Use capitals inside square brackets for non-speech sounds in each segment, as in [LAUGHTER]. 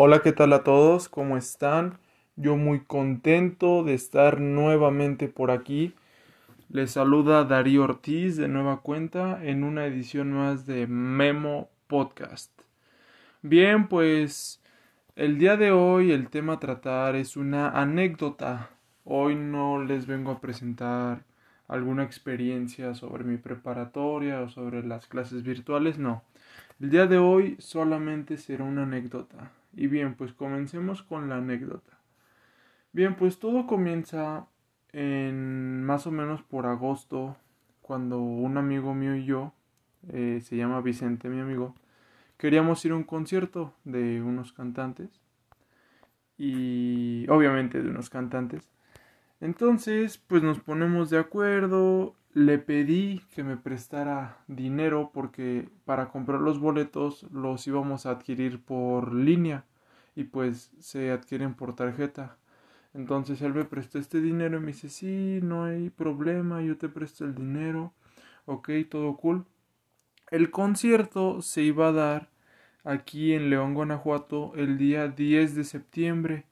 Hola, ¿qué tal a todos? ¿Cómo están? Yo muy contento de estar nuevamente por aquí. Les saluda Darío Ortiz de nueva cuenta en una edición más de Memo Podcast. Bien, pues el día de hoy el tema a tratar es una anécdota. Hoy no les vengo a presentar alguna experiencia sobre mi preparatoria o sobre las clases virtuales, no. El día de hoy solamente será una anécdota. Y bien, pues comencemos con la anécdota. Bien, pues todo comienza en más o menos por agosto, cuando un amigo mío y yo, eh, se llama Vicente, mi amigo, queríamos ir a un concierto de unos cantantes. Y obviamente de unos cantantes. Entonces, pues nos ponemos de acuerdo, le pedí que me prestara dinero porque para comprar los boletos los íbamos a adquirir por línea y pues se adquieren por tarjeta. Entonces él me prestó este dinero y me dice, sí, no hay problema, yo te presto el dinero, ok, todo cool. El concierto se iba a dar aquí en León, Guanajuato, el día 10 de septiembre.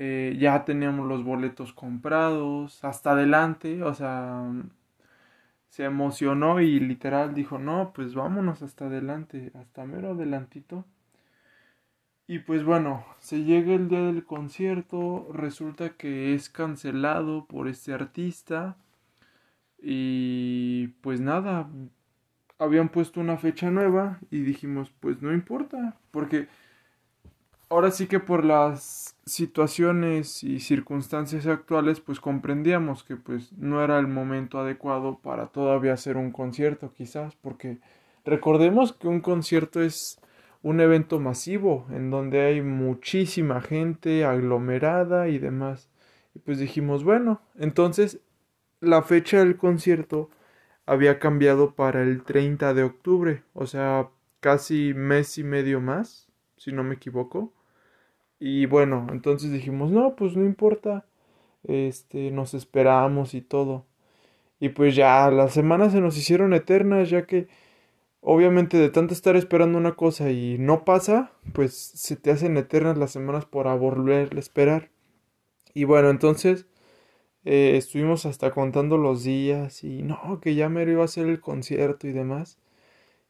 Eh, ya teníamos los boletos comprados, hasta adelante, o sea, se emocionó y literal dijo, no, pues vámonos hasta adelante, hasta mero adelantito. Y pues bueno, se llega el día del concierto, resulta que es cancelado por este artista y pues nada, habían puesto una fecha nueva y dijimos, pues no importa, porque ahora sí que por las situaciones y circunstancias actuales pues comprendíamos que pues no era el momento adecuado para todavía hacer un concierto quizás porque recordemos que un concierto es un evento masivo en donde hay muchísima gente aglomerada y demás. Y pues dijimos bueno entonces la fecha del concierto había cambiado para el 30 de octubre o sea casi mes y medio más si no me equivoco y bueno, entonces dijimos, no, pues no importa, este, nos esperamos y todo. Y pues ya las semanas se nos hicieron eternas, ya que obviamente de tanto estar esperando una cosa y no pasa, pues se te hacen eternas las semanas por volver a esperar. Y bueno, entonces eh, estuvimos hasta contando los días y no, que ya me iba a hacer el concierto y demás.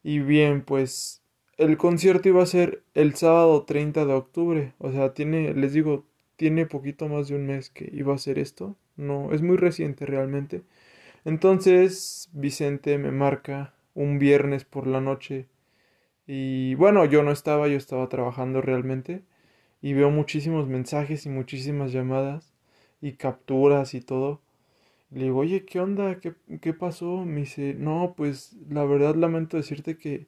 Y bien, pues el concierto iba a ser el sábado 30 de octubre. O sea, tiene, les digo, tiene poquito más de un mes que iba a ser esto. No, es muy reciente realmente. Entonces, Vicente me marca un viernes por la noche. Y bueno, yo no estaba, yo estaba trabajando realmente. Y veo muchísimos mensajes y muchísimas llamadas y capturas y todo. Le digo, oye, ¿qué onda? ¿Qué, qué pasó? Me dice, no, pues la verdad lamento decirte que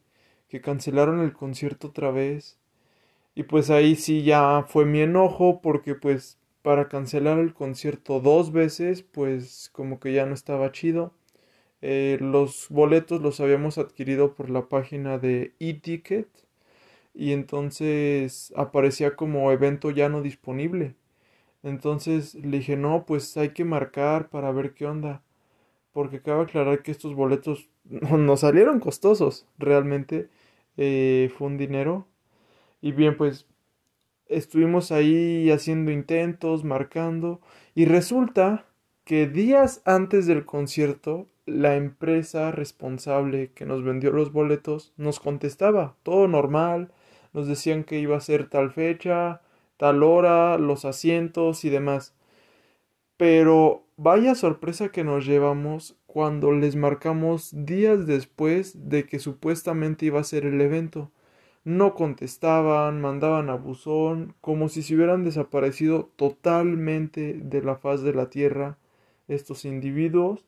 que cancelaron el concierto otra vez. Y pues ahí sí ya fue mi enojo porque pues para cancelar el concierto dos veces pues como que ya no estaba chido. Eh, los boletos los habíamos adquirido por la página de eTicket y entonces aparecía como evento ya no disponible. Entonces le dije no pues hay que marcar para ver qué onda. Porque cabe aclarar que estos boletos [LAUGHS] nos salieron costosos realmente eh, fue un dinero. Y bien, pues estuvimos ahí haciendo intentos, marcando, y resulta que días antes del concierto, la empresa responsable que nos vendió los boletos nos contestaba, todo normal, nos decían que iba a ser tal fecha, tal hora, los asientos y demás. Pero vaya sorpresa que nos llevamos cuando les marcamos días después de que supuestamente iba a ser el evento. No contestaban, mandaban a buzón, como si se hubieran desaparecido totalmente de la faz de la tierra estos individuos.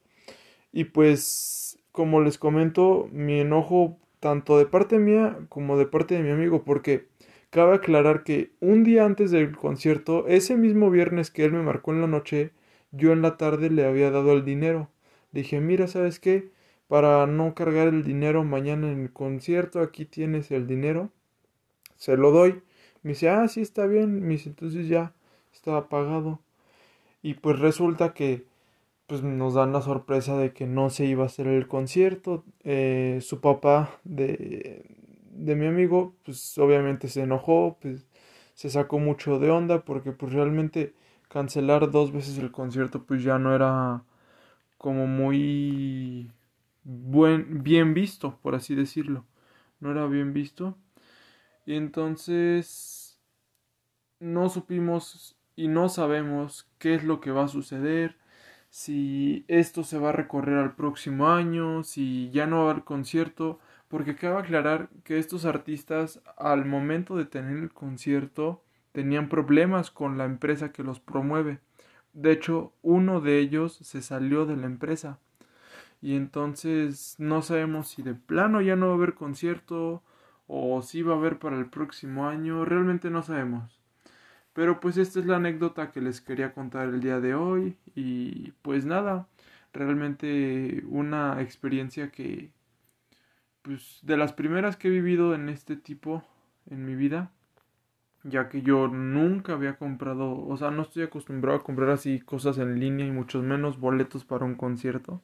Y pues, como les comento, mi enojo tanto de parte mía como de parte de mi amigo, porque cabe aclarar que un día antes del concierto, ese mismo viernes que él me marcó en la noche, yo en la tarde le había dado el dinero dije, mira, ¿sabes qué? Para no cargar el dinero mañana en el concierto, aquí tienes el dinero. Se lo doy. Me dice, ah, sí, está bien. Me dice, entonces ya estaba pagado. Y pues resulta que pues nos dan la sorpresa de que no se iba a hacer el concierto. Eh, su papá de, de mi amigo, pues obviamente se enojó, pues se sacó mucho de onda porque pues realmente cancelar dos veces el concierto pues ya no era como muy buen, bien visto, por así decirlo. No era bien visto. Y entonces no supimos y no sabemos qué es lo que va a suceder, si esto se va a recorrer al próximo año, si ya no va a haber concierto, porque cabe aclarar que estos artistas al momento de tener el concierto tenían problemas con la empresa que los promueve. De hecho, uno de ellos se salió de la empresa. Y entonces no sabemos si de plano ya no va a haber concierto o si va a haber para el próximo año. Realmente no sabemos. Pero pues esta es la anécdota que les quería contar el día de hoy. Y pues nada, realmente una experiencia que pues de las primeras que he vivido en este tipo en mi vida ya que yo nunca había comprado, o sea, no estoy acostumbrado a comprar así cosas en línea y mucho menos boletos para un concierto.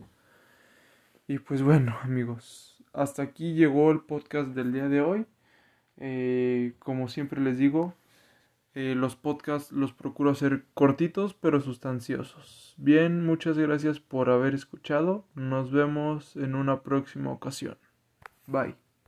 Y pues bueno, amigos, hasta aquí llegó el podcast del día de hoy. Eh, como siempre les digo, eh, los podcasts los procuro hacer cortitos pero sustanciosos. Bien, muchas gracias por haber escuchado. Nos vemos en una próxima ocasión. Bye.